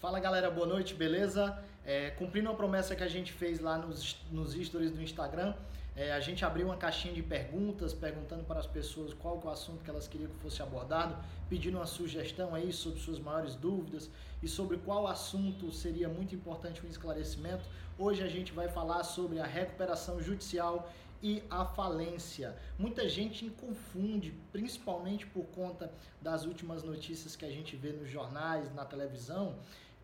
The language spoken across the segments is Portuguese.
Fala galera, boa noite, beleza? É, cumprindo a promessa que a gente fez lá nos, nos stories do Instagram, é, a gente abriu uma caixinha de perguntas, perguntando para as pessoas qual é o assunto que elas queriam que fosse abordado, pedindo uma sugestão aí sobre suas maiores dúvidas e sobre qual assunto seria muito importante um esclarecimento. Hoje a gente vai falar sobre a recuperação judicial e a falência. Muita gente confunde, principalmente por conta das últimas notícias que a gente vê nos jornais, na televisão,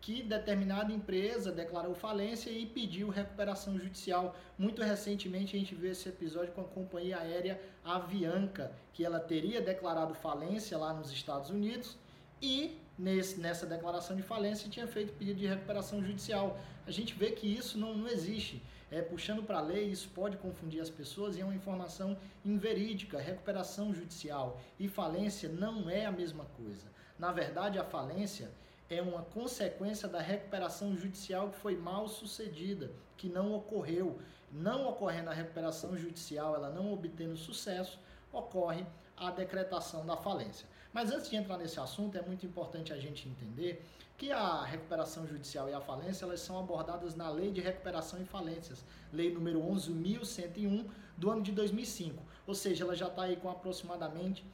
que determinada empresa declarou falência e pediu recuperação judicial. Muito recentemente a gente viu esse episódio com a companhia aérea Avianca, que ela teria declarado falência lá nos Estados Unidos e nesse, nessa declaração de falência tinha feito pedido de recuperação judicial. A gente vê que isso não, não existe. É, puxando para a lei, isso pode confundir as pessoas e é uma informação inverídica. Recuperação judicial e falência não é a mesma coisa. Na verdade, a falência é uma consequência da recuperação judicial que foi mal sucedida, que não ocorreu. Não ocorrendo a recuperação judicial, ela não obtendo sucesso, ocorre a decretação da falência. Mas antes de entrar nesse assunto, é muito importante a gente entender que a recuperação judicial e a falência elas são abordadas na Lei de Recuperação e Falências, Lei número 11.101 do ano de 2005. Ou seja, ela já está aí com aproximadamente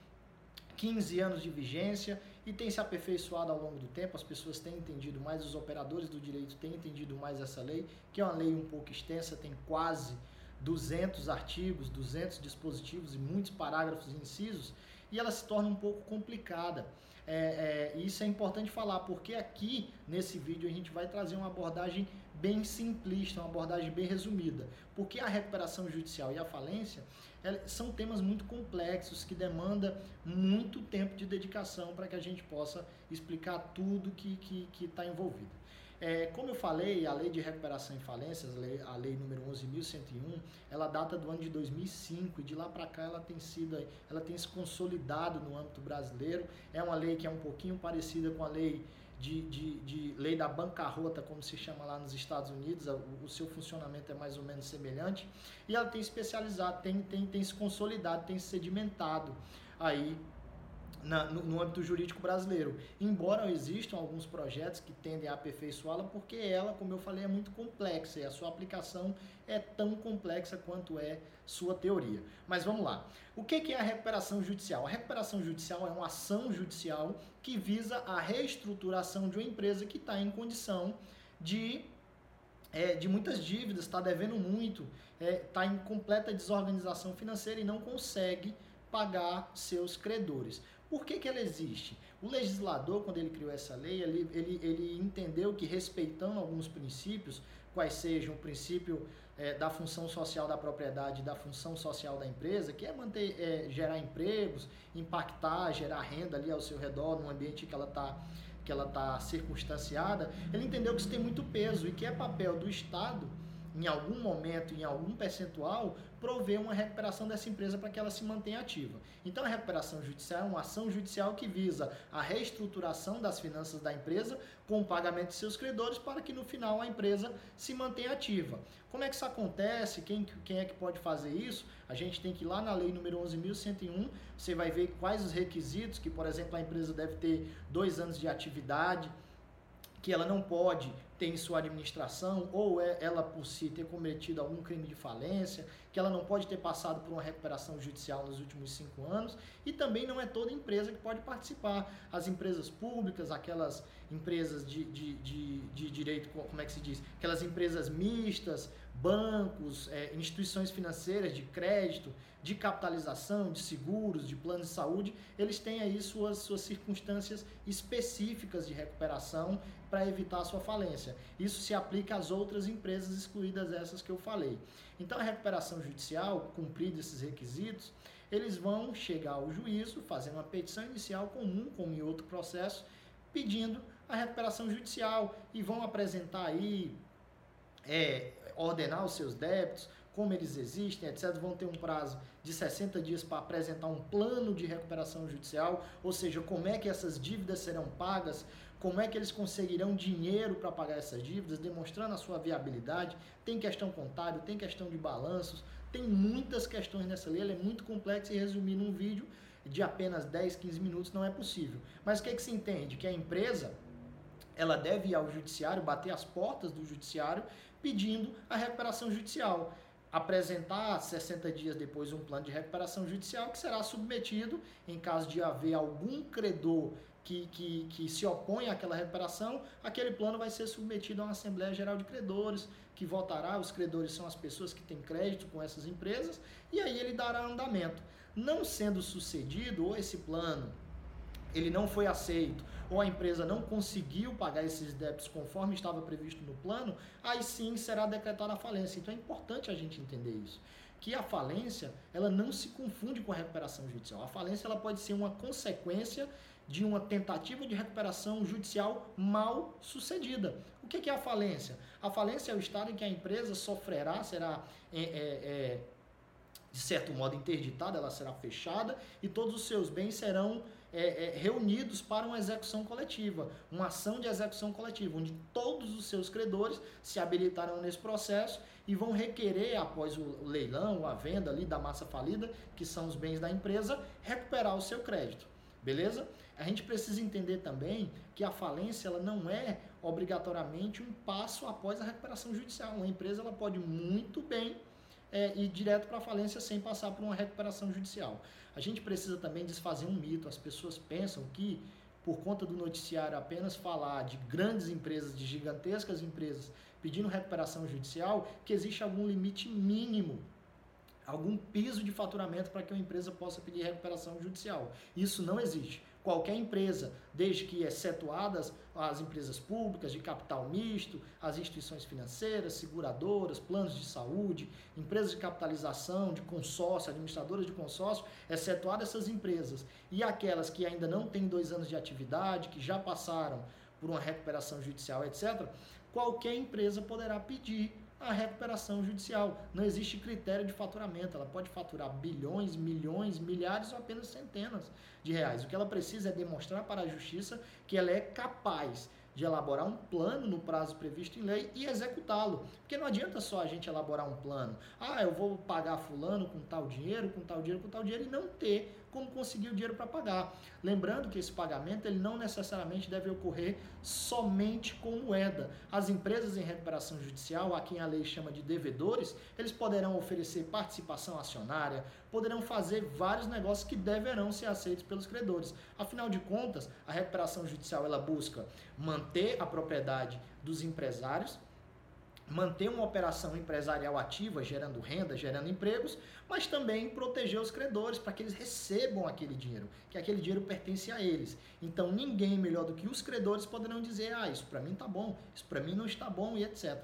15 anos de vigência e tem se aperfeiçoado ao longo do tempo, as pessoas têm entendido mais, os operadores do direito têm entendido mais essa lei, que é uma lei um pouco extensa, tem quase 200 artigos, 200 dispositivos e muitos parágrafos e incisos, e ela se torna um pouco complicada. É, é, isso é importante falar, porque aqui nesse vídeo a gente vai trazer uma abordagem bem simplista, uma abordagem bem resumida. Porque a recuperação judicial e a falência são temas muito complexos que demandam muito tempo de dedicação para que a gente possa explicar tudo que está que, que envolvido. É, como eu falei, a lei de recuperação e falências, a lei, a lei número 11.101, ela data do ano de 2005 e de lá para cá ela tem sido, ela tem se consolidado no âmbito brasileiro. É uma lei que é um pouquinho parecida com a lei de, de, de, lei da bancarrota, como se chama lá nos Estados Unidos, o, o, seu funcionamento é mais ou menos semelhante, e ela tem especializado, tem, tem, tem se consolidado, tem se sedimentado aí na, no, no, âmbito jurídico brasileiro. Embora existam alguns projetos que tendem a aperfeiçoá-la, porque ela, como eu falei, é muito complexa e a sua aplicação é tão complexa quanto é sua teoria. Mas vamos lá. O que é a recuperação judicial? A recuperação judicial é uma ação judicial que visa a reestruturação de uma empresa que está em condição de é, de muitas dívidas, está devendo muito, está é, tá em completa desorganização financeira e não consegue pagar seus credores. Por que, que ela existe? O legislador, quando ele criou essa lei, ele, ele, ele entendeu que respeitando alguns princípios, quais sejam o princípio é, da função social da propriedade, da função social da empresa, que é manter, é, gerar empregos, impactar, gerar renda ali ao seu redor, no ambiente que ela está que ela está circunstanciada, ele entendeu que isso tem muito peso e que é papel do Estado em algum momento, em algum percentual, prover uma recuperação dessa empresa para que ela se mantenha ativa. Então, a recuperação judicial é uma ação judicial que visa a reestruturação das finanças da empresa com o pagamento de seus credores para que no final a empresa se mantenha ativa. Como é que isso acontece? Quem, quem é que pode fazer isso? A gente tem que ir lá na lei número 11.101, você vai ver quais os requisitos, que por exemplo a empresa deve ter dois anos de atividade, que ela não pode ter em sua administração, ou é ela por si ter cometido algum crime de falência, que ela não pode ter passado por uma recuperação judicial nos últimos cinco anos, e também não é toda empresa que pode participar. As empresas públicas, aquelas empresas de, de, de, de direito, como é que se diz? Aquelas empresas mistas, bancos, é, instituições financeiras de crédito, de capitalização, de seguros, de planos de saúde, eles têm aí suas, suas circunstâncias específicas de recuperação para evitar a sua falência. Isso se aplica às outras empresas excluídas essas que eu falei. Então a recuperação judicial, cumprido esses requisitos, eles vão chegar ao juízo, fazer uma petição inicial comum, como em outro processo, pedindo a recuperação judicial e vão apresentar aí é, ordenar os seus débitos, como eles existem, etc., vão ter um prazo de 60 dias para apresentar um plano de recuperação judicial, ou seja, como é que essas dívidas serão pagas, como é que eles conseguirão dinheiro para pagar essas dívidas, demonstrando a sua viabilidade. Tem questão contábil, tem questão de balanços, tem muitas questões nessa lei, ela é muito complexa e resumir num vídeo de apenas 10, 15 minutos não é possível. Mas o que, é que se entende? Que a empresa ela deve ir ao judiciário, bater as portas do judiciário pedindo a recuperação judicial. Apresentar 60 dias depois um plano de recuperação judicial que será submetido em caso de haver algum credor que, que, que se opõe àquela recuperação, aquele plano vai ser submetido a uma Assembleia Geral de Credores, que votará, os credores são as pessoas que têm crédito com essas empresas, e aí ele dará andamento. Não sendo sucedido, ou esse plano ele não foi aceito, ou a empresa não conseguiu pagar esses débitos conforme estava previsto no plano, aí sim será decretada a falência. Então é importante a gente entender isso. Que a falência, ela não se confunde com a recuperação judicial. A falência ela pode ser uma consequência de uma tentativa de recuperação judicial mal sucedida. O que é a falência? A falência é o estado em que a empresa sofrerá, será é, é, é, de certo modo interditada, ela será fechada e todos os seus bens serão é, é, reunidos para uma execução coletiva, uma ação de execução coletiva, onde todos os seus credores se habilitarão nesse processo e vão requerer, após o leilão, a venda ali da massa falida, que são os bens da empresa, recuperar o seu crédito. Beleza? A gente precisa entender também que a falência ela não é obrigatoriamente um passo após a recuperação judicial. Uma empresa ela pode muito bem é, ir direto para a falência sem passar por uma recuperação judicial. A gente precisa também desfazer um mito. As pessoas pensam que, por conta do noticiário apenas falar de grandes empresas, de gigantescas empresas pedindo recuperação judicial, que existe algum limite mínimo algum piso de faturamento para que uma empresa possa pedir recuperação judicial. Isso não existe. Qualquer empresa, desde que excetuadas as empresas públicas de capital misto, as instituições financeiras, seguradoras, planos de saúde, empresas de capitalização, de consórcio, administradoras de consórcio, excetuadas essas empresas e aquelas que ainda não têm dois anos de atividade, que já passaram por uma recuperação judicial, etc., qualquer empresa poderá pedir a recuperação judicial. Não existe critério de faturamento. Ela pode faturar bilhões, milhões, milhares ou apenas centenas de reais. O que ela precisa é demonstrar para a justiça que ela é capaz de elaborar um plano no prazo previsto em lei e executá-lo. Porque não adianta só a gente elaborar um plano. Ah, eu vou pagar fulano com tal dinheiro, com tal dinheiro, com tal dinheiro e não ter como conseguir o dinheiro para pagar. Lembrando que esse pagamento ele não necessariamente deve ocorrer somente com moeda. As empresas em recuperação judicial, a quem a lei chama de devedores, eles poderão oferecer participação acionária, poderão fazer vários negócios que deverão ser aceitos pelos credores. Afinal de contas, a recuperação judicial ela busca manter a propriedade dos empresários manter uma operação empresarial ativa, gerando renda, gerando empregos, mas também proteger os credores para que eles recebam aquele dinheiro, que aquele dinheiro pertence a eles. Então ninguém melhor do que os credores poderão dizer: "Ah, isso para mim tá bom, isso para mim não está bom" e etc.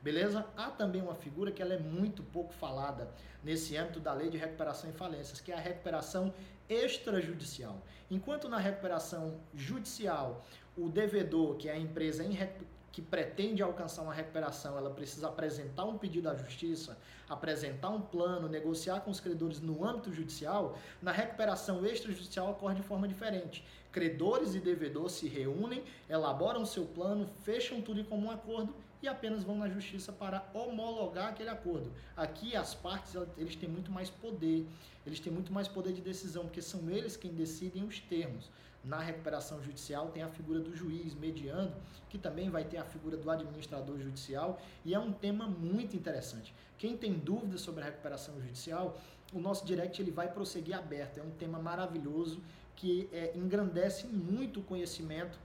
Beleza? Há também uma figura que ela é muito pouco falada nesse âmbito da lei de recuperação e falências, que é a recuperação extrajudicial. Enquanto na recuperação judicial, o devedor, que é a empresa em que pretende alcançar uma recuperação, ela precisa apresentar um pedido à justiça, apresentar um plano, negociar com os credores no âmbito judicial, na recuperação extrajudicial ocorre de forma diferente. Credores e devedores se reúnem, elaboram seu plano, fecham tudo em comum acordo e apenas vão na justiça para homologar aquele acordo. Aqui as partes eles têm muito mais poder, eles têm muito mais poder de decisão, porque são eles quem decidem os termos na recuperação judicial tem a figura do juiz mediando, que também vai ter a figura do administrador judicial, e é um tema muito interessante. Quem tem dúvidas sobre a recuperação judicial, o nosso direct ele vai prosseguir aberto. É um tema maravilhoso que é, engrandece muito o conhecimento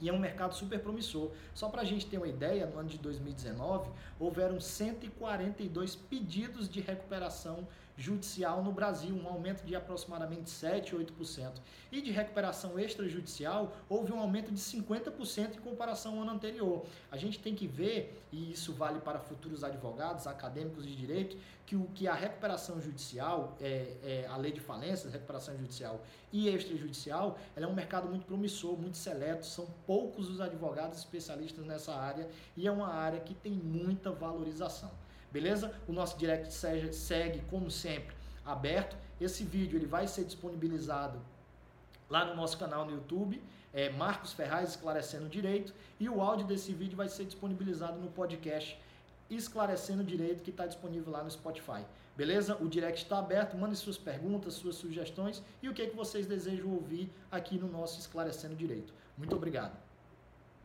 e é um mercado super promissor. Só para a gente ter uma ideia, no ano de 2019, houveram 142 pedidos de recuperação judicial no Brasil, um aumento de aproximadamente 7, 8%. E de recuperação extrajudicial, houve um aumento de 50% em comparação ao ano anterior. A gente tem que ver, e isso vale para futuros advogados, acadêmicos de direito, que o que a recuperação judicial, é, é, a lei de falências, recuperação judicial e extrajudicial, ela é um mercado muito promissor, muito seleto, são poucos os advogados especialistas nessa área e é uma área que tem muita valorização. Beleza? O nosso direct segue, como sempre, aberto. Esse vídeo ele vai ser disponibilizado lá no nosso canal no YouTube, é Marcos Ferraz Esclarecendo Direito, e o áudio desse vídeo vai ser disponibilizado no podcast Esclarecendo Direito, que está disponível lá no Spotify. Beleza? O direct está aberto, mande suas perguntas, suas sugestões e o que, é que vocês desejam ouvir aqui no nosso Esclarecendo Direito. Muito obrigado.